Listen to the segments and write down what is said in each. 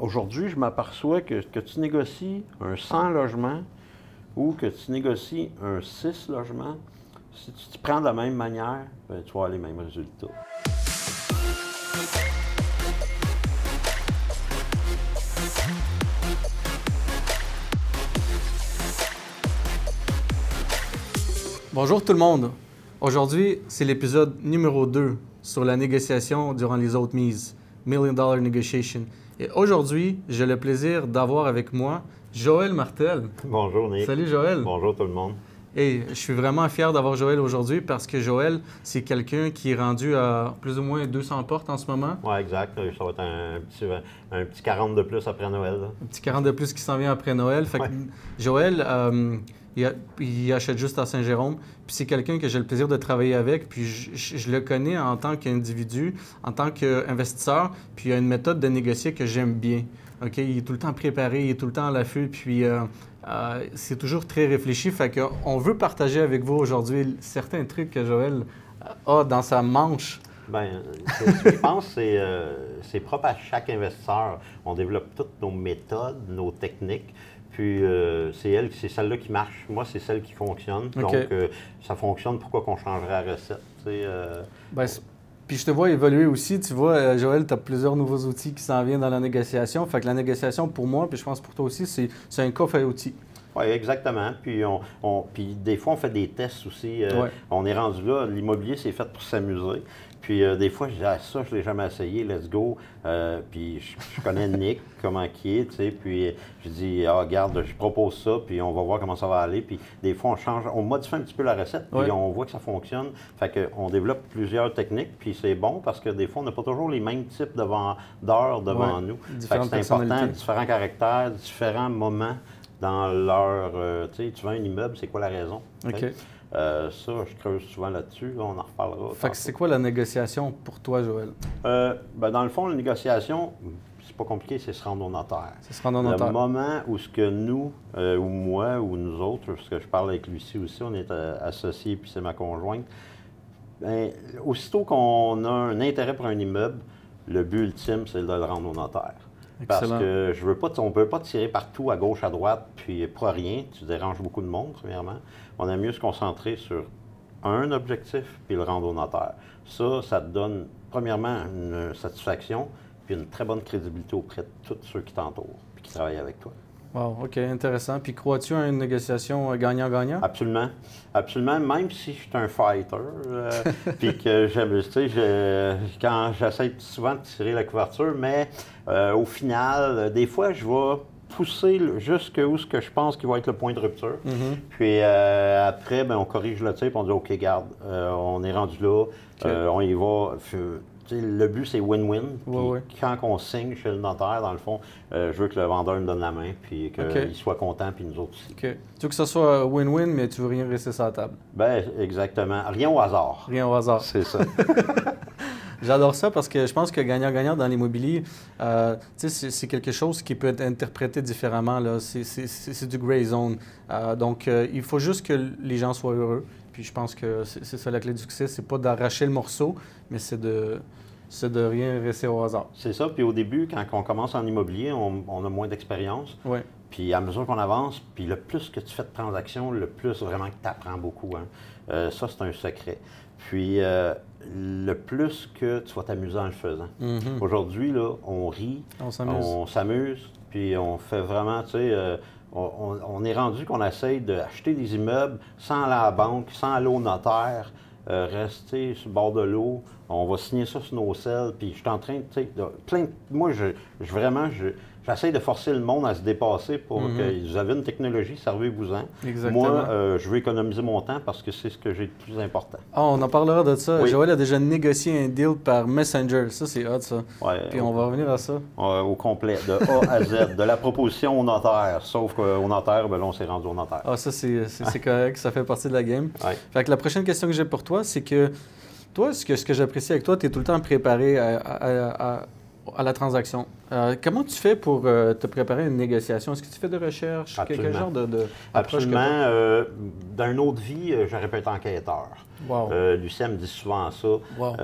aujourd'hui, je m'aperçois que, que tu négocies un 100 logements ou que tu négocies un 6 logements, si tu te prends de la même manière, ben, tu vas avoir les mêmes résultats. Bonjour tout le monde. Aujourd'hui, c'est l'épisode numéro 2 sur la négociation durant les autres mises, Million Dollar Negotiation. Et aujourd'hui, j'ai le plaisir d'avoir avec moi Joël Martel. Bonjour Nick. Salut Joël. Bonjour tout le monde. Et je suis vraiment fier d'avoir Joël aujourd'hui parce que Joël, c'est quelqu'un qui est rendu à plus ou moins 200 portes en ce moment. Oui, exact. Ça va être un petit, un petit 40 de plus après Noël. là. Un petit 40 de plus qui s'en vient après Noël. Fait que Ouais. Joël, euh, il, a- il achète juste à Saint-Jérôme. Puis c'est quelqu'un que j'ai le plaisir de travailler avec. Puis je, je- je le connais en tant qu'individu, en tant qu'investisseur. Puis il a une méthode de négocier que j'aime bien. OK? Il est tout le temps préparé, il est tout le temps à l'affût. Puis euh, euh, c'est toujours très réfléchi. Fait qu'on veut partager avec vous aujourd'hui certains trucs que Joël a dans sa manche. Ben, c'est- je pense que c'est, euh, c'est propre à chaque investisseur. On développe toutes nos méthodes, nos techniques. Puis euh, c'est elle, c'est celle-là qui marche. Moi, c'est celle qui fonctionne. Donc, euh, ça fonctionne. Pourquoi qu'on changerait la recette? tu puis je te vois évoluer aussi. Tu vois, euh, Joël, tu as plusieurs nouveaux outils qui s'en viennent dans la négociation. Fait que la négociation, pour moi, puis je pense pour toi aussi, c'est c'est un coffre à outils. Oui, exactement. Puis, on, on- puis des fois, on fait des tests aussi. Euh, Ouais. On est rendu là, l'immobilier, c'est fait pour s'amuser. Puis euh, des fois, je dis, ah, ça, je l'ai jamais essayé, let's go. Euh, puis je, je connais Nick, comment il est, tu sais. Puis je dis, ah, regarde, je propose ça, puis on va voir comment ça va aller. Puis des fois, on change, on modifie un petit peu la recette, puis on voit que ça fonctionne. Fait qu'on développe plusieurs techniques, puis c'est bon parce que des fois, on n'a pas toujours les mêmes types d'heures devant nous. Fait que c'est important, différents caractères, différents moments dans leur. euh, tu sais, tu vends un immeuble, c'est quoi la raison? OK. Ok? Euh, ça, je creuse souvent là-dessus, là, on en reparlera. Fait que c'est quoi la négociation pour toi, Joël? Euh, ben, dans le fond, la négociation, c'est pas compliqué, c'est se rendre au notaire. Ça se rend dans Le notaire. moment où ce que nous, euh, ou moi, ou nous autres, parce que je parle avec Lucie aussi, on est associés, puis c'est ma conjointe, ben, aussitôt qu'on a un intérêt pour un immeuble, le but ultime, c'est de le rendre au notaire. Parce que je veux pas, on peut pas tirer partout à gauche, à droite, puis pour rien. Tu déranges beaucoup de monde, premièrement. On aime mieux se concentrer sur un objectif, puis le rendre au notaire. Ça, ça te donne, premièrement, une satisfaction, puis une très bonne crédibilité auprès de tous ceux qui t'entourent, puis qui travaillent avec toi. Wow, OK, intéressant. Puis crois-tu à une négociation euh, gagnant-gagnant? Absolument. Absolument. Même si je suis un fighter, euh, puis que j'aime, tu sais, je- quand j'essaie souvent de tirer la couverture, mais euh, au final, des fois, je vais pousser jusqu'où ce que je pense qui va être le point de rupture. Mhm. Puis euh, après, ben, on corrige le puis on dit OK, garde, on est rendu là, on y va. Le but, c'est win-win. Quand on signe chez le notaire, dans le fond, euh, je veux que le vendeur me donne la main, puis qu'il soit content, puis nous autres aussi. Tu veux que ce soit win-win, mais tu veux rien rester sur la table? Ben, exactement. Rien au hasard. Rien au hasard. C'est ça. J'adore ça parce que je pense que gagnant-gagnant dans l'immobilier, euh, c'est quelque chose qui peut être interprété différemment. là. C'est- C'est c'est- c'est du gray zone. Euh, donc, euh, il faut juste que les gens soient heureux. Puis je pense que c'est c'est ça la clé du succès. C'est pas d'arracher le morceau, mais c'est de, c'est de rien rester au hasard. C'est ça. Puis au début, quand on commence en immobilier, on, on a moins d'expérience. Oui. Puis à mesure qu'on avance, puis le plus que tu fais de transactions, le plus vraiment que tu apprends beaucoup. hein. Euh, ça, c'est un secret. Puis euh, le plus que tu vas t'amuser en le faisant. Mhm. Aujourd'hui, là, on rit, On s'amuse. puis on fait vraiment, tu sais, euh, on, est rendu qu'on essaye d'acheter des immeubles sans aller à la banque, sans aller au notaire, euh, rester sur le bord de l'eau. On va signer ça sur nos selles, puis je suis en train, tu sais, de- plein de- Moi, je, je- vraiment, je- j'essaie de forcer le monde à se dépasser pour Mhm. que vous avez une technologie, servez-vous-en. Exactement. Moi, euh, je veux économiser mon temps parce que c'est ce que j'ai de plus important. Ah, on en parlera de ça. Oui. Joël a déjà négocié un deal par Messenger. Ça, c'est hot, ça. Ouais, Puis on va revenir à ça. Euh, au complet, de A à Z, de la proposition au notaire. Sauf qu'au notaire, ben là, on s'est rendu au notaire. Ah, ça, c'est correct. Ça fait partie de la game. Ouais. Fait que la prochaine question que j'ai pour toi, c'est que toi, ce que, ce que j'apprécie avec toi, tu es tout le temps préparé à, à- à- à la transaction. Euh, comment tu fais pour euh, te préparer à une négociation? Est-ce que tu fais de recherche? Quel- Quel Absolument. genre de, Absolument. t'as? euh, dans une autre vie, j'aurais pu être enquêteur. Wow. Lucien me dit souvent ça. Wow.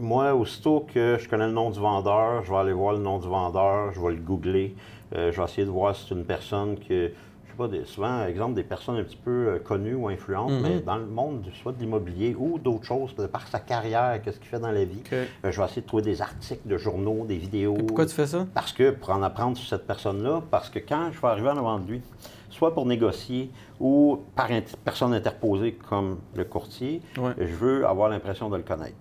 Moi, aussitôt que je connais le nom du vendeur, je vais aller voir le nom du vendeur, je vais le googler. Je vais essayer de voir si c'est une personne que, pas, des, souvent, exemple, des personnes un petit peu euh, connues ou influentes, Mhm. mais dans le monde du- soit de l'immobilier ou d'autres choses, de par sa carrière, qu'est-ce qu'il fait dans la vie. Euh, je vais essayer de trouver des articles de journaux, des vidéos. Et pourquoi tu fais ça? Parce que, pour en apprendre sur cette personne-là, parce que quand je vais arriver en avant de lui, soit pour négocier ou par int- personne interposée comme le courtier, Ouais. je veux avoir l'impression de le connaître.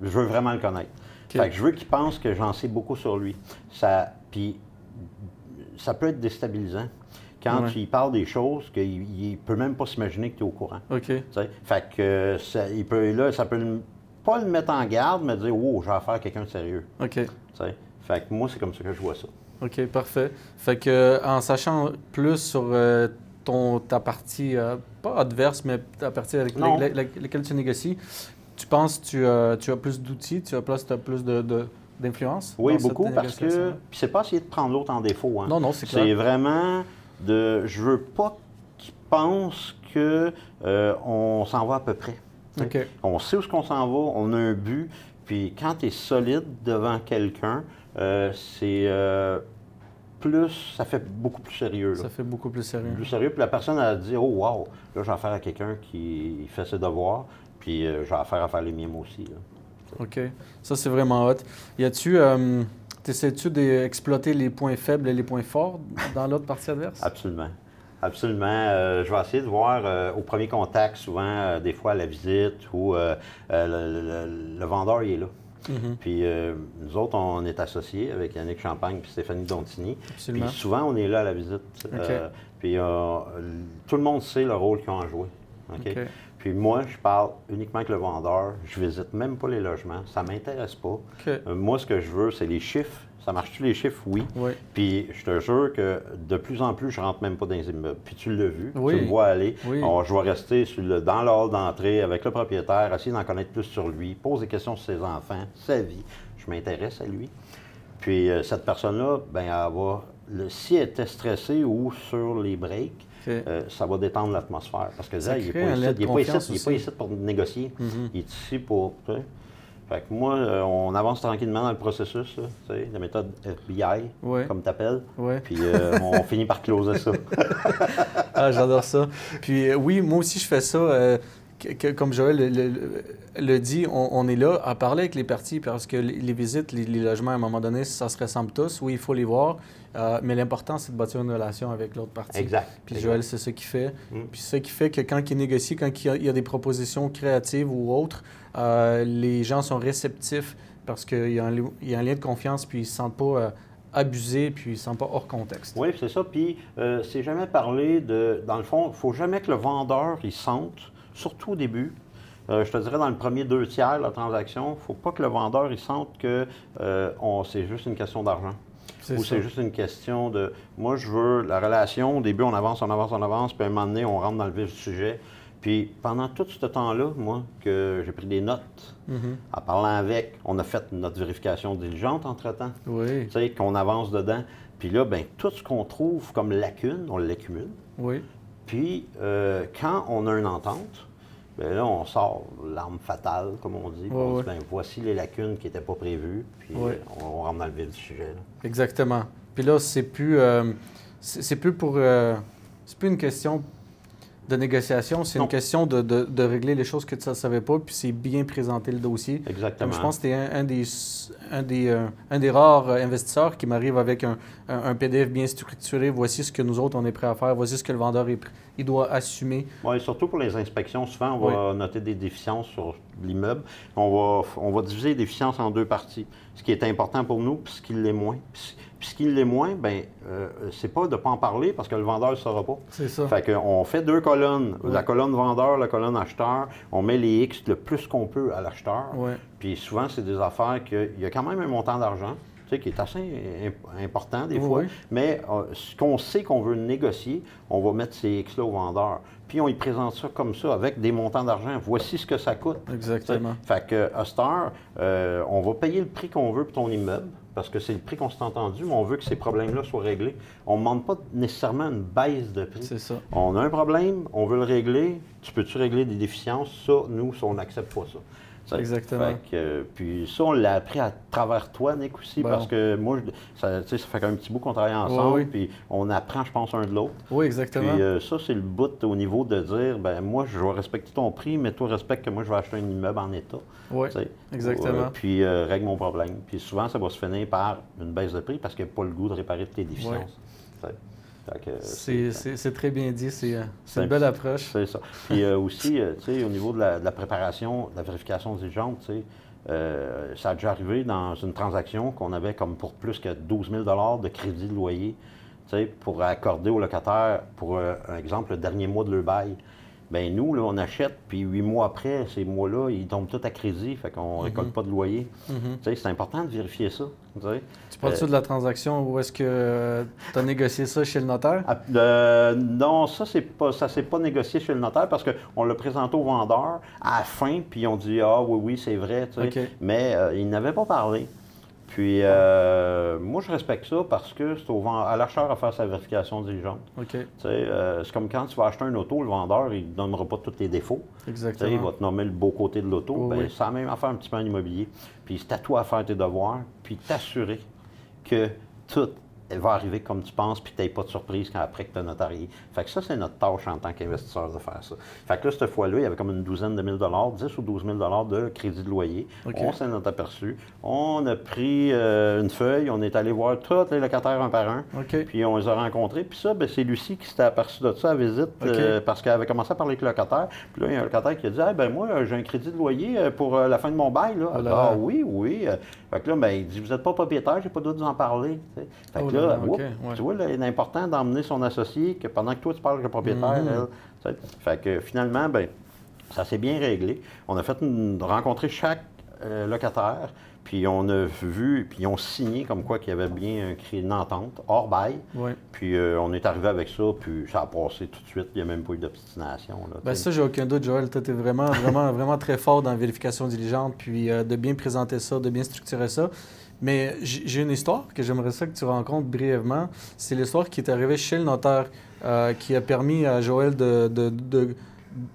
Je veux vraiment le connaître. OK. Fait que je veux qu'il pense que j'en sais beaucoup sur lui. Ça, puis ça peut être déstabilisant quand Ouais. lui parles des choses qu'il ne peut même pas s'imaginer que tu es au courant. OK. Fait que euh, ça, il peut, là, ça peut pas le mettre en garde, mais dire Oh, j'ai affaire à quelqu'un de sérieux. OK. tu sais. Fait que moi, c'est comme ça que je vois ça. OK, parfait. Fait que en sachant plus sur euh, ton, ta partie, euh, pas adverse, mais ta partie avec Non. la- la- laquelle tu négocies, tu penses que tu, as- tu as plus d'outils, tu as plus, tu as plus de, de- d'influence? Oui, beaucoup, parce que. c'est pas essayer de prendre l'autre en défaut. Hein. Non, non, c'est C'est clair. vraiment de. Je veux pas qu'ils pensent que euh, on s'en va à peu près. On sait où est-ce qu'on s'en va, on a un but. Puis quand tu es solide devant quelqu'un, euh, c'est euh, plus. Ça fait beaucoup plus sérieux. Là. Ça fait beaucoup plus sérieux. Plus sérieux. Puis la personne a dit Oh, wow, là, j'ai affaire à quelqu'un qui fait ses devoirs. Puis euh, j'ai affaire à faire les miens aussi. là. OK. Ça, c'est vraiment hot. Y a-tu. T'essaies-tu d'exploiter les points faibles et les points forts dans l'autre partie adverse? Absolument. Absolument. Euh, je vais essayer de voir euh, au premier contact, souvent, euh, des fois à la visite, où le, le- le vendeur il est là. Mhm, Puis nous autres, on est associés avec Yannick Champagne et Stéphanie Dontini. Absolument. Puis souvent, on est là à la visite. Puis tout le monde sait le rôle qu'ils ont à jouer. Puis moi, je parle uniquement avec le vendeur. Je visite même pas les logements. Ça m'intéresse pas. Euh, moi, ce que je veux, c'est les chiffres. Ça marche-tu les chiffres? Oui. Oui. Puis je te jure que de plus en plus, je rentre même pas dans les immeubles. Puis tu l'as vu, Oui. tu le vois aller. Oui. Alors, je vais rester sur le- dans le hall d'entrée avec le propriétaire, essayer d'en connaître plus sur lui, poser des questions sur ses enfants, sa vie. Je m'intéresse à lui. Puis euh, cette personne-là, ben, elle va, le, si elle était stressée ou sur les breaks, Euh, ça va détendre l'atmosphère. Parce que là, il n'est pas, ici- il est pas ici- il est pas ici pour négocier. Mhm. Il est ici pour. tu sais. Fait que moi, euh, on avance tranquillement dans le processus, là, tu sais, la méthode FBI, Ouais. comme tu appelles. Ouais. Puis euh, on finit par closer ça. Ah, j'adore ça. Puis oui, moi aussi, je fais ça. Que- comme Joël le, le- le dit, on, on est là à parler avec les parties parce que les, les visites, les, les logements, à un moment donné, ça se ressemble tous. Oui, il faut les voir. euh, mais l'important, c'est de bâtir une relation avec l'autre partie. exact. Puis exact. Joël, c'est ça qu'il fait. Mm. Puis c'est ça qui fait que quand il négocie, quand il y a, il y a des propositions créatives ou autres, euh, les gens sont réceptifs parce qu'il y, y a un lien de confiance, puis ils ne se sentent pas euh, abusés, puis ils ne se sentent pas hors contexte. Oui, c'est ça. Puis, euh, c'est jamais parlé de. Dans le fond, il ne faut jamais que le vendeur il sente, surtout au début. euh, je te dirais dans le premier deux tiers de la transaction, il ne faut pas que le vendeur il sente que euh, on- c'est juste une question d'argent. C'est Ou ça. c'est juste une question de. Moi, je veux la relation. Au début, on avance, on avance, on avance. Puis à un moment donné, on rentre dans le vif du sujet. Puis pendant tout ce temps-là, moi, que j'ai pris des notes, Mhm. en parlant avec, on a fait notre vérification diligente entre-temps. Oui, Tu sais, qu'on avance dedans. Puis là, ben tout ce qu'on trouve comme lacune, on l'accumule. oui. Puis euh, quand on a une entente, ben là, on sort l'arme fatale, comme on dit. On dit, ben, voici les lacunes qui n'étaient pas prévues. Puis euh, on, on rentre dans le vif du sujet. là. Exactement. Puis là, c'est plus, euh, c'est plus pour, euh, c'est plus une question de négociation, c'est une question de, de- de régler les choses que tu ne savais pas, puis c'est bien présenter le dossier. Exactement. Je pense que tu es un, un des, un, des, euh, un des rares euh, investisseurs qui m'arrive avec un, un- un PDF bien structuré. Voici ce que nous autres, on est prêt à faire. Voici ce que le vendeur est, pr- il doit assumer. Oui, surtout pour les inspections, souvent, on va noter des déficiences sur l'immeuble. On va, on va diviser les déficiences en deux parties. Ce qui est important pour nous, puis ce qui l'est moins. Puis, puis ce qui l'est moins, ben, euh, c'est pas de ne pas en parler parce que le vendeur ne saura pas. C'est ça. Fait qu'on fait deux colonnes, Ouais. la colonne vendeur, la colonne acheteur. On met les X le plus qu'on peut à l'acheteur. Ouais. Puis souvent, c'est des affaires qu'il y a quand même un montant d'argent, qui est assez imp- important des fois. oui. Mais euh, ce qu'on sait qu'on veut négocier, on va mettre ces X-là au vendeur. Puis on y présente ça comme ça, avec des montants d'argent. Voici ce que ça coûte. Exactement. Fait que, à cette heure, euh, on va payer le prix qu'on veut pour ton immeuble, parce que c'est le prix qu'on s'est entendu, mais on veut que ces problèmes-là soient réglés. On ne demande pas nécessairement une baisse de prix. C'est ça. On a un problème, on veut le régler. Tu peux-tu régler des déficiences? Ça, nous, on n'accepte pas ça. Exactement. puis ça, on l'a appris à travers toi, Nick, aussi, parce que moi, ça, ça fait un petit bout qu'on travaille ensemble, puis on apprend, je pense, un de l'autre. Oui, exactement. Puis ça, c'est le bout au niveau de dire, ben moi, je vais respecter ton prix, mais toi, respecte que moi, je vais acheter un immeuble en état. Oui, exactement. puis règle mon problème. Puis souvent, ça va se finir par une baisse de prix parce qu'il n'y a pas le goût de réparer tes déficiences. C'est très bien dit, c'est une belle approche. C'est ça. Puis euh, aussi, euh, tu sais, au niveau de la, préparation, de la vérification diligente, tu sais, euh, ça a déjà arrivé dans une transaction qu'on avait comme pour plus que 12 000 de crédit de loyer, tu sais, pour accorder aux locataires, pour un exemple, le dernier mois de leur bail. Bien, nous, là, on achète, puis huit mois après, ces mois-là, ils tombent tous à crédit, fait qu'on ne mhm. récolte pas de loyer. Mhm. C'est important de vérifier ça. Tu parles-tu de la transaction ou est-ce que tu as négocié ça chez le notaire? Ah, euh, non, ça, c'est pas, ça s'est pas négocié chez le notaire parce qu'on l'a présenté au vendeur à la fin, puis on dit Ah oui, oui, c'est vrai. Mais euh, il n'avait pas parlé. Puis, euh, moi, je respecte ça parce que c'est à l'acheteur à faire sa vérification diligente. OK. Euh, c'est comme quand tu vas acheter un auto, le vendeur, il ne donnera pas tous tes défauts. Exactement. il va te nommer le beau côté de l'auto. ben, C'est la même affaire un petit peu en immobilier. Puis, c'est à toi à faire tes devoirs, puis t'assurer que tout elle va arriver comme tu penses, puis tu n'as pas de surprise quand après que tu as notarié. Fait que ça, c'est notre tâche en tant qu'investisseur de faire ça. Fait que là, cette fois-là, il y avait comme une douzaine de mille dollars, 10 ou 12 000 dollars de crédit de loyer. On s'en est aperçu. On a pris euh, une feuille, on est allé voir tous les locataires un par un, puis on les a rencontrés. Puis ça, ben, c'est Lucie qui s'était aperçue de ça à visite, euh, parce qu'elle avait commencé à parler avec le locataire. Puis là, il y a un locataire qui a dit ben moi, j'ai un crédit de loyer euh, pour la fin de mon bail. Là. Ah, ah oui, oui. Fait que là, ben, il dit Vous n'êtes pas propriétaire, j'ai pas d'autre d'en parler. Fait que oh là, tu vois, il est important d'emmener son associé que pendant que toi, tu parles avec le propriétaire, mm-hmm. fait que finalement, ben, ça s'est bien réglé. On a fait rencontrer chaque euh, locataire. Puis on a vu, puis ils ont signé comme quoi qu'il y avait bien une entente, hors bail. Puis euh, on est arrivé avec ça, puis ça a passé tout de suite. Il n'y a même pas eu d'obstination. Bien, ça, j'ai aucun doute, Joël. Tu étais vraiment, vraiment, vraiment très fort dans la vérification diligente, puis euh, de bien présenter ça, de bien structurer ça. Mais j'ai une histoire que j'aimerais ça que tu rencontres brièvement. C'est l'histoire qui est arrivée chez le notaire, euh, qui a permis à Joël de, de,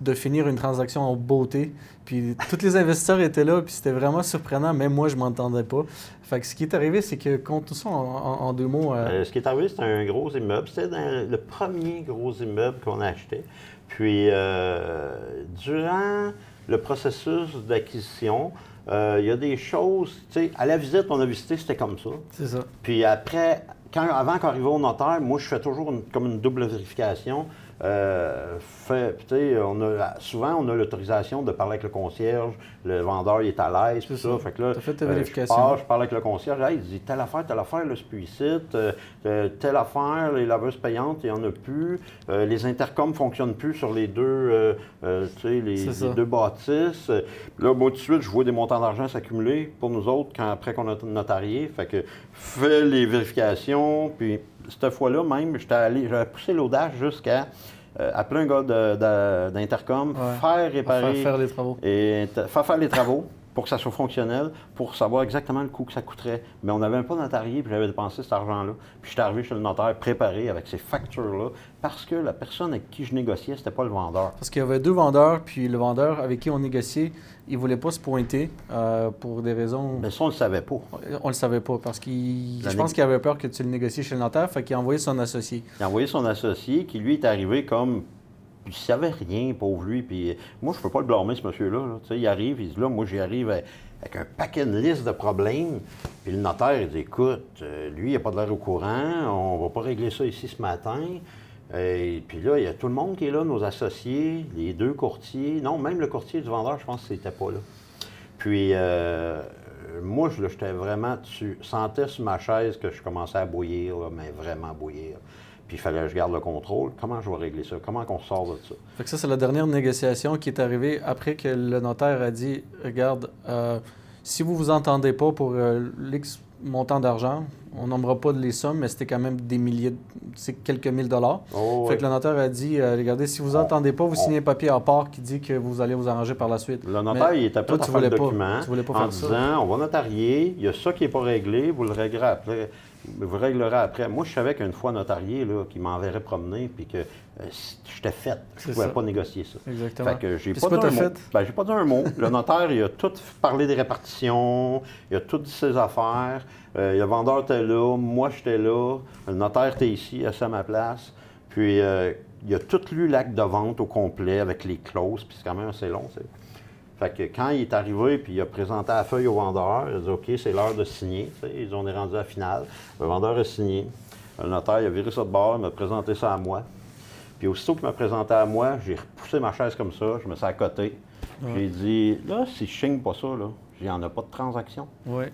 de finir une transaction en beauté. Puis tous les investisseurs étaient là, puis c'était vraiment surprenant. Même moi, je m'entendais pas. Fait que ce qui est arrivé, c'est que, compte tout ça en, deux mots. Euh, euh, ce qui est arrivé, c'était un gros immeuble. C'était le premier gros immeuble qu'on a acheté. Puis, durant le processus d'acquisition, il y a des choses, tu sais, à la visite, on a visité, c'était comme ça. C'est ça. Puis après, quand, avant qu'arrive au notaire, moi, je fais toujours comme une double vérification. Euh, fait, on a, souvent, on a l'autorisation de parler avec le concierge, le vendeur il est à l'aise, tout ça. Fait que là, fait ta euh, vérification. je, parle avec le concierge, il dit telle affaire, telle affaire, là, c'est ici, euh, telle affaire, les laveuses payantes, il n'y en a plus, les intercoms ne fonctionnent plus sur les deux, les, les, deux bâtisses. Là, moi, tout de suite, je vois des montants d'argent s'accumuler pour nous autres quand, après qu'on a notarié. Fait que fais les vérifications, puis cette fois-là même, j'étais allé, j'avais poussé l'audace jusqu'à euh, appeler un gars d'intercom, faire réparer. Faire, les travaux. Et faire faire les travaux pour que ça soit fonctionnel, pour savoir exactement le coût que ça coûterait. Mais on n'avait même pas notarié, puis j'avais dépensé cet argent-là. Puis j'étais arrivé chez le notaire préparé avec ces factures-là, parce que la personne avec qui je négociais, c'était pas le vendeur. Parce qu'il y avait deux vendeurs, puis le vendeur avec qui on négociait, il voulait pas se pointer euh, pour des raisons. Mais ça, on le savait pas. On le savait pas, parce qu'il. Je pense qu'il avait peur que tu le négocies chez le notaire, fait qu'il a envoyé son associé. Il a envoyé son associé, qui lui est arrivé comme il savait rien, pauvre lui. Puis moi, je peux pas le blâmer, ce monsieur-là. Il arrive, il dit là, moi, j'y arrive avec un paquet de listes de problèmes. Puis le notaire, il dit écoute, euh, lui, il n'a pas de l'air au courant, on va pas régler ça ici ce matin. Et puis là, il y a tout le monde qui est là, nos associés, les deux courtiers. Non, même le courtier du vendeur, je pense que c'était pas là. Puis euh, moi, j'étais vraiment, tu sentais sur ma chaise que je commençais à bouillir, mais vraiment bouillir puis il fallait que je garde le contrôle. Comment je vais régler ça? Comment on sort de ça? Fait que ça, c'est la dernière négociation qui est arrivée après que le notaire a dit Regarde, euh, si vous vous entendez pas pour euh, l'X montant d'argent, on nommera pas les sommes, mais c'était quand même des milliers, c'est quelques mille dollars. Oh, Fait que le notaire a dit, euh, regardez, si vous n'entendez pas, vous on- signez un papier à part qui dit que vous allez vous arranger par la suite. Le notaire, Mais il était toi, prêt à faire le document tu voulais pas en faire ça. disant on va notarier, il y a ça qui n'est pas réglé, vous le réglerez après. Vous réglerez après. Moi, je savais qu'une fois notarié, là, qu'il m'enverrait promener, puis que euh, j'étais fait. Je C'est ne pouvais ça. pas négocier ça. Exactement. Fait que j'ai pas, c'est dit un mot. Ben, j'ai pas dit un mot. Le notaire, il a tout parlé des répartitions, il a tout dit ses affaires. Euh, le vendeur était là, moi j'étais là, le notaire était ici, assis à ma place. Puis euh, il a tout lu l'acte de vente au complet avec les clauses, puis c'est quand même assez long. sais. Fait que quand il est arrivé, puis il a présenté la feuille au vendeur, il a dit OK, c'est l'heure de signer. Ils ont est rendu à la finale. Le vendeur a signé. Le notaire, il a viré ça de bord, il m'a présenté ça à moi. Puis aussitôt qu'il m'a présenté à moi, j'ai repoussé ma chaise comme ça, je me suis à côté. J'ai dit, là, si je signe pas ça, là, il n'y en a pas de transaction. Ouais.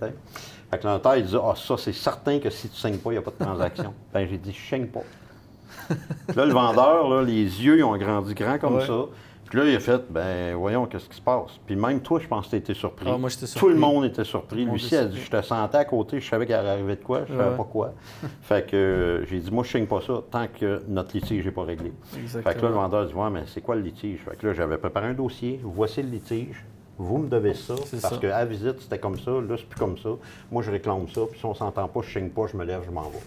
Fait que le notaire, il dit, ah, ça, c'est certain que si tu signes pas, il n'y a pas de transaction. ben, j'ai dit, je signe pas. Là, le vendeur, là, les yeux, ils ont grandi grand comme Ouais. ça. Puis là, il a fait, ben, voyons, qu'est-ce qui se passe? Puis même toi, je pense que tu été surpris. Ah, moi, j'étais Tout surpris. le monde était surpris. Lucie était a dit, je te sentais à côté, je savais qu'il allait arriver de quoi, je savais Ouais. pas quoi. fait que euh, j'ai dit, moi, je signe pas ça tant que notre litige n'est pas réglé. Fait que là, le vendeur dit Ouais, mais c'est quoi le litige? Fait que là, j'avais préparé un dossier. Voici le litige. Vous me devez ça. Parce qu'à visite, c'était comme ça. Là, c'est plus comme ça. Moi, je réclame ça. Puis si on s'entend pas, je signe pas, je me lève, je m'en vais.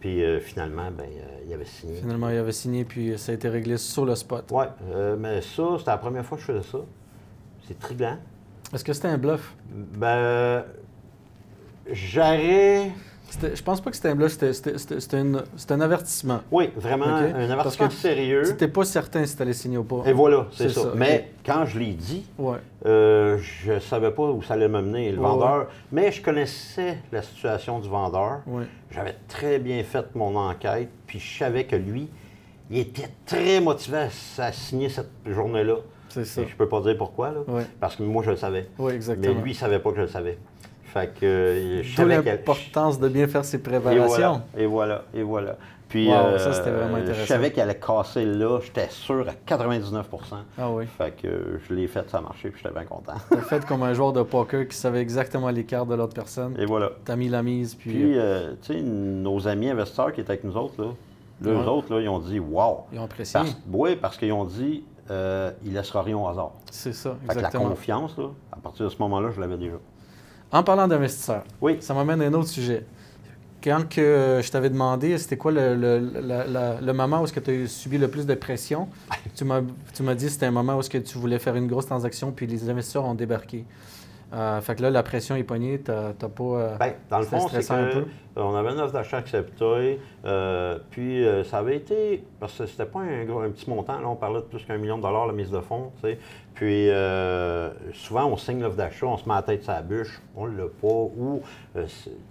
Puis euh, finalement, ben, euh, il avait signé. Finalement, il avait signé, puis ça a été réglé sur le spot. Ouais, euh, mais ça, c'était la première fois que je faisais ça. C'est triglant. Est-ce que c'était un bluff? Ben, j'aurais. Je pense pas que c'était un bluff, c'était- un avertissement. Oui, vraiment, un avertissement sérieux. Tu n'étais pas certain si tu allais signer ou pas. Et voilà, c'est ça. ça, Mais quand je l'ai dit, Ouais. Euh, je ne savais pas où ça allait me mener, le Ouais, vendeur. Mais je connaissais la situation du vendeur. J'avais très bien fait mon enquête, puis je savais que lui, il était très motivé à, signer cette journée-là. C'est ça. Et Je peux pas dire pourquoi, là, parce que moi, je le savais. Oui, exactement. Mais lui, il savait pas que je le savais. Fait que euh, je savais l'importance de bien faire ses Et préparations. voilà, et voilà, et voilà. Puis, Wow, ça, c'était vraiment euh, intéressant. Je savais qu'elle allait casser là, j'étais sûr à 99 Ah oui. Fait que euh, je l'ai fait, ça a marché, puis j'étais bien content. T'as fait comme un joueur de poker qui savait exactement les cartes de l'autre personne. Et voilà. T'as mis la mise, puis, Puis, euh, tu sais, nos amis investisseurs qui étaient avec nous autres, là, Ouais. eux autres, là, ils ont dit Wow! ils ont apprécié. Parce, oui, parce qu'ils ont dit euh, il laissera rien au hasard. C'est ça, Fait que la exactement. confiance, là, à partir de ce moment-là, je l'avais déjà. En parlant d'investisseurs, Oui. ça m'amène à un autre sujet. Quand que euh, je t'avais demandé, c'était quoi le, le, la- la- le moment où est-ce que tu as subi le plus de pression, tu m'as dit que c'était un moment où est-ce que tu voulais faire une grosse transaction, puis les investisseurs ont débarqué. Euh, fait que là, la pression est poignée, t'as pas... euh, Ben, dans le fond, c'est un peu. euh, on avait une offre d'achat acceptée, euh, puis ça avait été, parce que c'était pas un, petit montant, là, on parlait de plus qu'un million de dollars la mise de fonds, tu sais. Puis souvent, on signe l'offre d'achat, on se met la tête la bûche, on l'a pas, ou, tu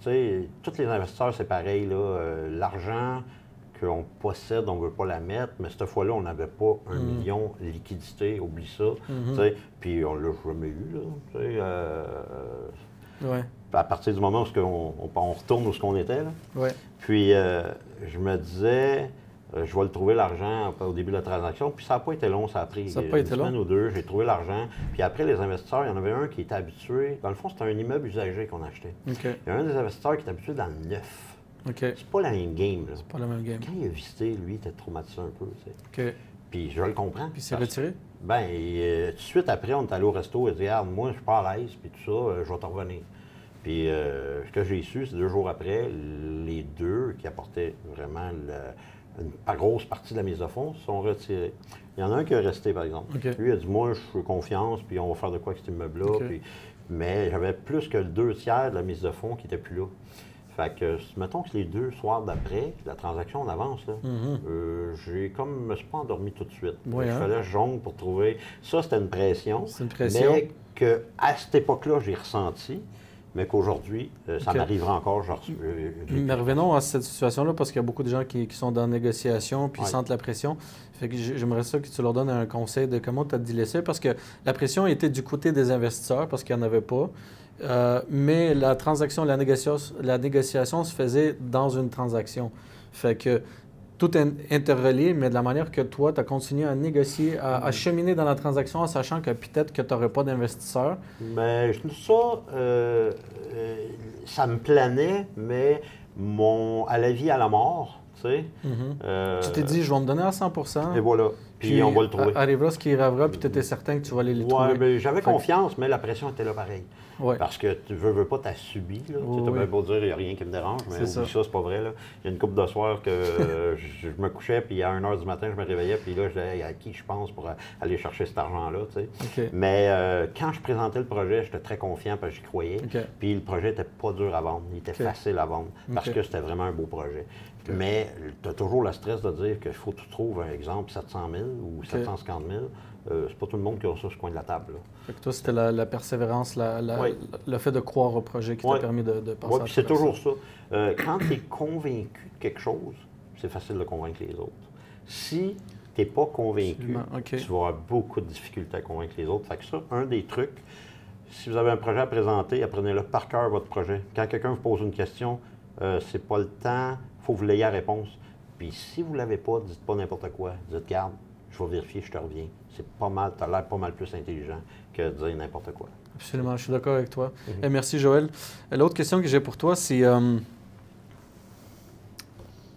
sais, tous les investisseurs, c'est pareil, là, l'argent qu'on possède, on ne veut pas la mettre, mais cette fois-là, on n'avait pas un Mm. million liquidité, oublie ça, Mhm. sais. Puis on l'a jamais eu, là, euh, Ouais, à partir du moment où on, on retourne où ce qu'on était. Là. ouais. Puis euh, je me disais, euh, je vais le trouver l'argent au début de la transaction. Puis ça n'a pas été long, ça a pris Ça a euh, pas une été semaine long. ou deux. J'ai trouvé l'argent. Puis après, les investisseurs, il y en avait un qui était habitué. Dans le fond, c'était un immeuble usagé qu'on achetait. Il y a un des investisseurs qui est habitué dans le neuf. OK. C'est pas la même game. Là. Pas le même game. Quand il a visité, lui, il était traumatisé un peu. tu sais. OK. Puis je le comprends. Puis c'est parce- retiré? Ben, euh, tout de suite après, on est allé au resto et dit Regarde, moi, je suis pas à l'aise, puis tout ça, euh, je vais te revenir. Puis euh, ce que j'ai su, c'est deux jours après, les deux qui apportaient vraiment le- une pas grosse partie de la mise de fonds se sont retirés. Il y en a un qui est resté, par exemple. Lui, il a dit Moi, je fais confiance, puis on va faire de quoi avec cet immeuble-là. Puis- mais j'avais plus que le deux tiers de la mise de fonds qui n'était plus là. Fait que, mettons que les deux soirs d'après, la transaction en avance, là, euh, j'ai comme, me suis pas endormi tout de suite. Oui, Il hein? fallait que jongle pour trouver. Ça, c'était une pression. C'est une pression. Mais qu'à cette époque-là, j'ai ressenti, mais qu'aujourd'hui, euh, ça m'arrivera encore. Genre, euh, Mais revenons à cette situation-là parce qu'il y a beaucoup de gens qui, qui sont dans la négociation puis Ouais. sentent la pression. Fait que j'ai- j'aimerais ça que tu leur donnes un conseil de comment tu as laisser parce que la pression était du côté des investisseurs parce qu'il n'y en avait pas. Euh, mais la transaction, la négociation, la négociation se faisait dans une transaction. Fait que tout est interrelié, mais de la manière que toi, tu as continué à négocier, à, à, cheminer dans la transaction en sachant que peut-être que tu n'aurais pas d'investisseurs. Mais ça, euh, euh, ça me planait, mais mon, à la vie, à la mort, tu sais. Mm-hmm. euh, tu t'es dit, je vais me donner à 100 Et voilà. Puis, on va le trouver. Arrivera ce qui arrivera, puis tu étais certain que tu vas aller le ouais, trouver. mais j'avais confiance, mais la pression était là pareil. Ouais. Parce que tu veux, veux pas, t'as subi. Là. Oui, tu sais, oui. bien beau dire, il n'y a rien qui me dérange, mais C'est oublie ça. ça, c'est pas vrai. Là. Il y a une couple de soirs que euh, je, je me couchais, puis à 1h du matin, je me réveillais, puis là, je disais, Hey, à qui je pense pour euh, aller chercher cet argent-là, tu sais. OK. Mais euh, quand je présentais le projet, j'étais très confiant parce que j'y croyais. OK. Puis le projet était pas dur à vendre, il était OK. facile à vendre parce OK. que c'était vraiment un beau projet. Mais tu as toujours le stress de dire qu'il faut que tu trouves, un exemple, 700 000 ou 750 000. Euh, c'est pas tout le monde qui a ça sur coin de la table. là. Fait que toi, c'était la, la persévérance, la- la- Oui. le fait de croire au projet qui Oui. t'a permis de, de passer Oui, à puis c'est toujours ça. Euh, quand tu es convaincu de quelque chose, c'est facile de convaincre les autres. Si tu n'es pas convaincu, tu vas avoir beaucoup de difficultés à convaincre les autres. Fait que ça, un des trucs, si vous avez un projet à présenter, apprenez-le par cœur, votre projet. Quand quelqu'un vous pose une question, euh, c'est pas le temps, faut que vous l'ayez la réponse. Puis si vous ne l'avez pas, dites pas n'importe quoi. Dites, garde, je vais vérifier, je te reviens. C'est pas mal, tu as l'air pas mal plus intelligent que de dire n'importe quoi. Absolument, je suis d'accord avec toi. Mhm. Eh, merci, Joël. Euh, L'autre question que j'ai pour toi, c'est euh,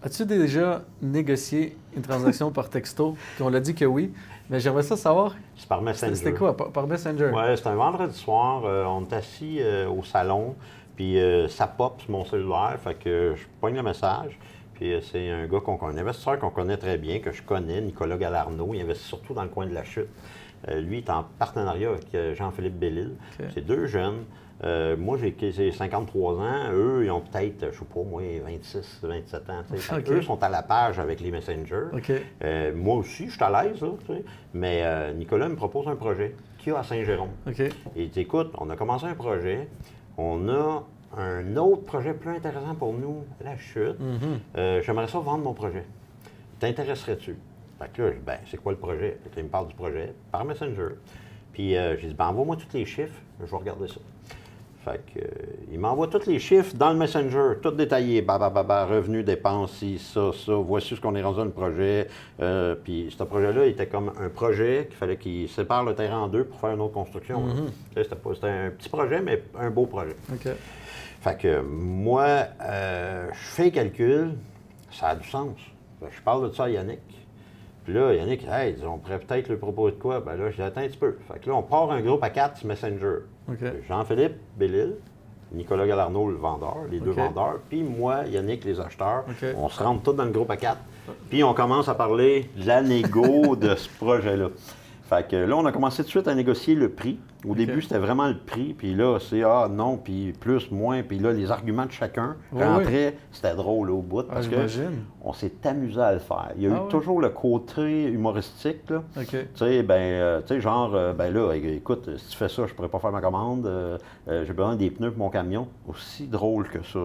as-tu déjà négocié une transaction par texto? Puis on l'a dit que oui, mais j'aimerais ça savoir. C'est par Messenger. C'était quoi, par, par Messenger? Ouais, c'était un vendredi soir. euh, on est assis euh, au salon, puis euh, ça pop sur mon cellulaire. Fait que je pogne le message. Puis euh, c'est un gars qu'on connaît, un investisseur qu'on connaît très bien, que je connais, Nicolas Galarno. Il investit surtout dans le coin de la chute. Euh, lui, est en partenariat avec Jean-Philippe Bellil. C'est deux jeunes. Moi, j'ai j'ai 53 ans. Eux, ils ont peut-être, je sais pas, moi, 26, 27 ans. Eux sont à la page avec les messengers. Moi aussi, je suis à l'aise, mais euh, Nicolas me propose un projet qu'il y a à Saint-Jérôme. Il dit, écoute, on a commencé un projet, on a un autre projet plus intéressant pour nous, la chute. Mhm. Euh, J'aimerais ça vendre mon projet. T'intéresserais-tu? Fait que là, je dis, ben, c'est quoi le projet? Fait que là, il me parle du projet par Messenger. Puis euh, j'ai dit, ben, envoie-moi tous les chiffres, je vais regarder ça. Fait que, euh, il m'envoie tous les chiffres dans le Messenger, tout détaillé, bah, bah, bah, bah, revenus, dépenses, ci, ça, ça, voici ce qu'on est rendu dans le projet. Euh, puis ce projet-là, il était comme un projet qu'il fallait qu'il sépare le terrain en deux pour faire une autre construction. sais, C'était un petit projet, mais un beau projet. OK. Fait que moi, euh, je fais le calcul, ça a du sens. Je parle de ça à Yannick. Puis là, Yannick, hey, on pourrait peut-être lui proposer de quoi? Ben là, j'ai atteint un petit peu. Fait que là, on part un groupe à quatre Messenger. Jean-Philippe Bellil, Nicolas Galarno, le vendeur, les deux vendeurs, puis moi, Yannick, les acheteurs. On se rentre tous dans le groupe à quatre. Puis on commence à parler de la négo de ce projet-là. Fait que là, on a commencé tout de suite à négocier le prix. Au début, c'était vraiment le prix. Puis là, c'est ah non, puis plus, moins. Puis là, les arguments de chacun Oui, rentraient. C'était drôle au bout Ah, parce que j'imagine. on s'est amusé à le faire. Il y a Ah eu toujours le côté humoristique. Là. Tu sais, ben, euh, tu sais, genre, euh, ben là, écoute, si tu fais ça, je pourrais pas faire ma commande. euh, J'ai besoin des pneus pour mon camion. Aussi drôle que ça.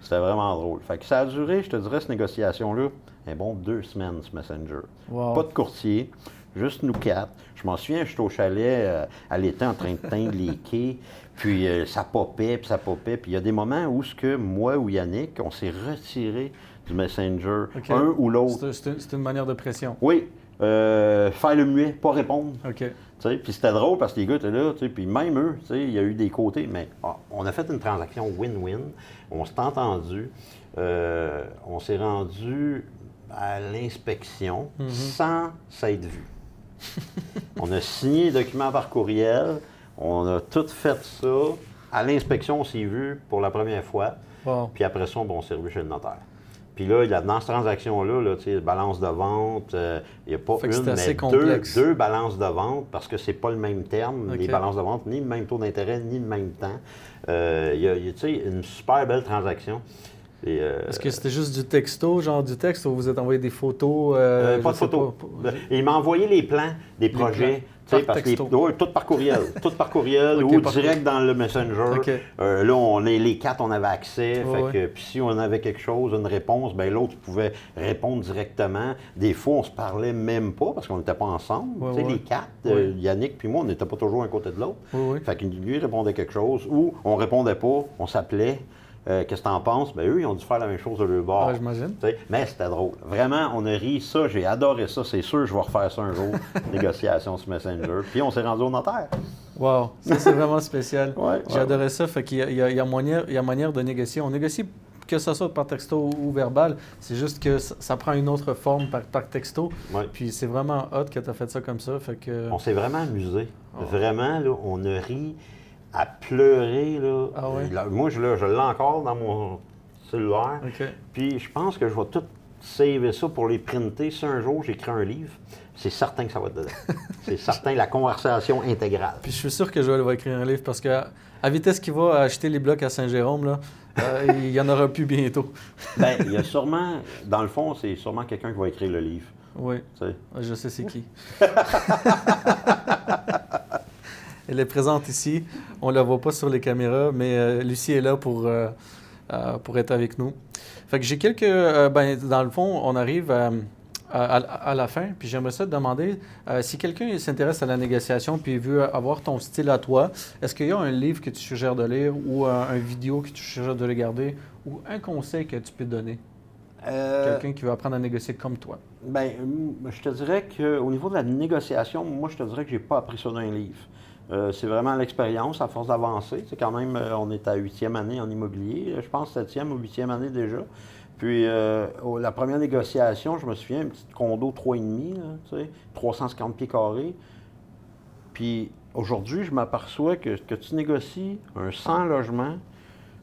C'était vraiment drôle. Fait que ça a duré, je te dirais, cette négociation-là, un bon deux semaines, ce Messenger. Wow. Pas de courtier, juste nous quatre. Je m'en souviens, j'étais au chalet euh, à l'été en train de teindre les quais, puis euh, ça popait, puis ça popait. Puis il y a des moments où ce que moi ou Yannick, on s'est retiré du Messenger, un ou l'autre. C'est- une- manière de pression. Oui, euh, faire le muet, pas répondre. OK. Puis c'était drôle parce que les gars étaient là, puis même eux, il y a eu des côtés, mais ah, on a fait une transaction win-win, on s'est entendu, on s'est rendu à l'inspection sans s'être vu. on a signé les documents par courriel, on a tout fait ça. À l'inspection, on s'est vu pour la première fois, Wow. puis après ça, bon, on s'est revu chez le notaire. Puis là, il y a- dans cette transaction-là, là, balance de vente, euh, il n'y a pas Fait une, mais deux, deux balances de vente parce que c'est pas le même terme, les balances de vente, ni le même taux d'intérêt, ni le même temps. Euh, Il y a, il y a, une super belle transaction. Euh, Est-ce que c'était juste du texto, genre du texte, ou vous êtes envoyé des photos? euh, euh, pas de sais photo. pas. Et il m'a envoyé les plans des projets. plans. Par parce que les- ouais, tout par courriel. tout par courriel ou par direct dans le Messenger. Là, on, les, les quatre, on avait accès. Ouais, fait ouais. que, puis si on avait quelque chose, une réponse, ben l'autre pouvait répondre directement. Des fois, on se parlait même pas parce qu'on n'était pas ensemble. Ouais. Les quatre, Yannick puis moi, on n'était pas toujours un côté de l'autre. Fait qu'il lui répondait quelque chose ou on répondait pas, on s'appelait. Euh, qu'est-ce que t'en penses? Ben, eux, ils ont dû faire la même chose de leur bord. Ouais, j'imagine. Mais c'était drôle. Vraiment, on a ri ça, j'ai adoré ça. C'est sûr, je vais refaire ça un jour, négociation sur Messenger. Puis on s'est rendu au notaire. Wow, ça c'est vraiment spécial. Ouais, J'ai ouais, adoré ça. Fait qu'il y y y a manière, de négocier. On négocie que ce soit par texto ou verbal. C'est juste que ça, ça prend une autre forme par, par texto. Ouais. Puis c'est vraiment hot que tu as fait ça comme ça. Fait que... On s'est vraiment amusé. Oh. Vraiment, là, on a ri à pleurer. Là. Ah ouais? Là, moi, je, l'ai- je l'ai encore dans mon cellulaire. Puis je pense que je vais tout saver ça pour les printer. Si un jour j'écris un livre, c'est certain que ça va être dedans. c'est certain, la conversation intégrale. Puis je suis sûr que Joël va écrire un livre parce que à vitesse qu'il va acheter les blocs à Saint-Jérôme, là, euh, il y en aura plus bientôt. Ben, il y a sûrement, dans le fond, c'est sûrement quelqu'un qui va écrire le livre. Oui, tu sais. je sais c'est qui. Elle est présente ici. On ne la voit pas sur les caméras, mais euh, Lucie est là pour, euh, euh, pour être avec nous. Fait que j'ai quelques. ben, dans le fond, on arrive à, à- à la fin, puis j'aimerais ça te demander si quelqu'un s'intéresse à la négociation puis veut avoir ton style à toi, est-ce qu'il y a un livre que tu suggères de lire ou un, un vidéo que tu suggères de regarder ou un conseil que tu peux donner? Euh, Quelqu'un qui veut apprendre à négocier comme toi. Ben, je te dirais qu'au niveau de la négociation, moi, je te dirais que j'ai pas appris ça d'un livre. Euh, c'est vraiment l'expérience à force d'avancer. C'est quand même, euh, on est à huitième année en immobilier, je pense septième ou huitième année déjà. Puis euh, la première négociation, je me souviens, un petit condo 3,5, là, tu sais, 350 pieds carrés. Puis aujourd'hui, je m'aperçois que, que tu négocies un 100 logements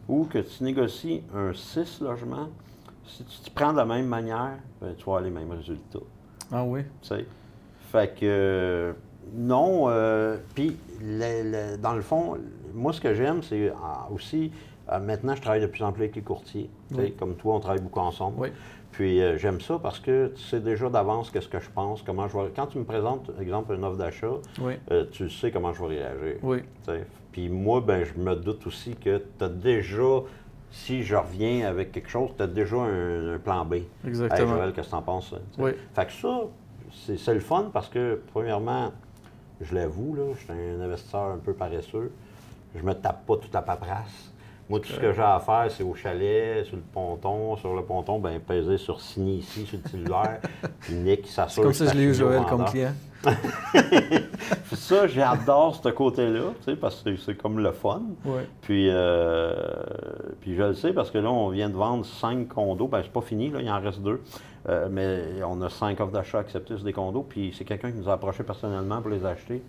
ou que tu négocies un 6 logements, si tu t'y prends de la même manière, ben, tu vas avoir les mêmes résultats. Ah oui? tu sais. Fait que non. euh, Puis dans le fond, moi ce que j'aime, c'est ah, aussi euh, maintenant je travaille de plus en plus avec les courtiers. Oui. Comme toi, on travaille beaucoup ensemble. Oui. Puis euh, j'aime ça parce que tu sais déjà d'avance qu'est-ce que je pense, comment je vais. Quand tu me présentes, exemple, une offre d'achat, Oui. euh, tu sais comment je vais réagir. Oui. Puis moi, ben, je me doute aussi que tu as déjà, si je reviens avec quelque chose, tu as déjà un, un plan B. Hey, Exactement. Joël, qu'est-ce que penses? tu sais? Oui. Fait que ça, c'est le fun parce que, premièrement, je l'avoue, là, je suis un investisseur un peu paresseux. Je me tape pas toute la paperasse. Moi, tout ce que j'ai à faire, c'est au chalet, sur le ponton. Sur le ponton, ben peser sur signer ici, sur le cellulaire. Puis Nick, s'assure C'est comme ça que je l'ai eu, Joël, comme client. Ça, j'adore ce côté-là, tu sais, parce que c'est comme le fun. Puis, euh, puis je le sais parce que là, on vient de vendre cinq condos. Ben, c'est pas fini, là, il en reste deux. Euh, mais on a cinq offres d'achat acceptées sur des condos. Puis c'est quelqu'un qui nous a approché personnellement pour les acheter.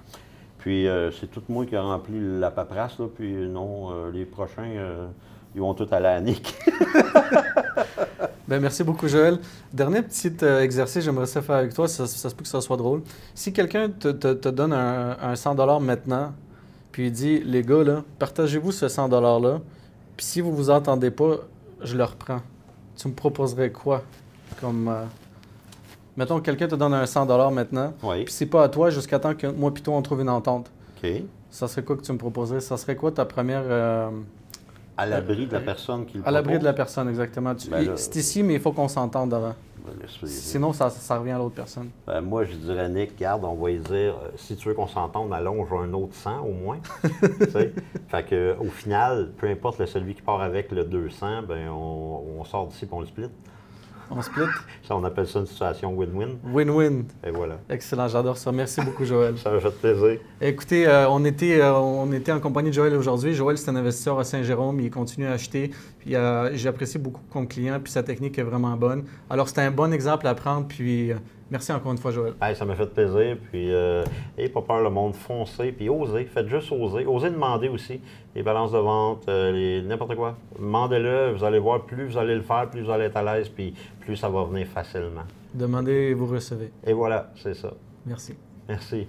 Puis euh, c'est tout moi qui a rempli la paperasse. Là, puis non, les prochains, ils vont tous aller à Nick. Ben, merci beaucoup, Joël. Dernier petit euh, exercice, j'aimerais ça faire avec toi. Ça, ça se peut que ça soit drôle. Si quelqu'un te, te- te donne un, un 100 maintenant, puis il dit Les gars, là, partagez-vous ce 100 $-là, puis si vous vous entendez pas, je le reprends. Tu me proposerais quoi comme. euh, Mettons que quelqu'un te donne un 100 maintenant, oui. puis c'est pas à toi jusqu'à temps que moi et toi on trouve une entente. OK. Ça serait quoi que tu me proposerais? Ça serait quoi ta première. euh, À l'abri de la personne qui le À l'abri de la personne, exactement. Ben C'est ici, mais il faut qu'on s'entende avant. Ben, Sinon, ça, ça revient à l'autre personne. Ben, moi, je dirais, à Nick, garde, on va lui dire, euh, si tu veux qu'on s'entende, allonge un autre 100 au moins. Fait que, au final, peu importe le celui qui part avec le 200, ben, on, on sort d'ici et on le split. On split. Ça, on appelle ça une situation win-win. Win-win. Et voilà. Excellent, j'adore ça. Merci beaucoup, Joël. Ça me fait plaisir. Écoutez, euh, on, était, euh, on était en compagnie de Joël aujourd'hui. Joël, c'est un investisseur à Saint-Jérôme. Il continue à acheter. Euh, J'apprécie beaucoup comme client. Puis sa technique est vraiment bonne. Alors, c'est un bon exemple à prendre. Puis, euh, merci encore une fois, Joël. Hey, ça m'a fait plaisir. Puis, euh, ayez pas peur, le monde, foncez. Puis, osez. Faites juste oser. Osez demander aussi les balances de vente, euh, les- n'importe quoi. Demandez-le. Vous allez voir, plus vous allez le faire, plus vous allez être à l'aise. Puis, plus ça va venir facilement. Demandez et vous recevez. Et voilà, c'est ça. Merci. Merci.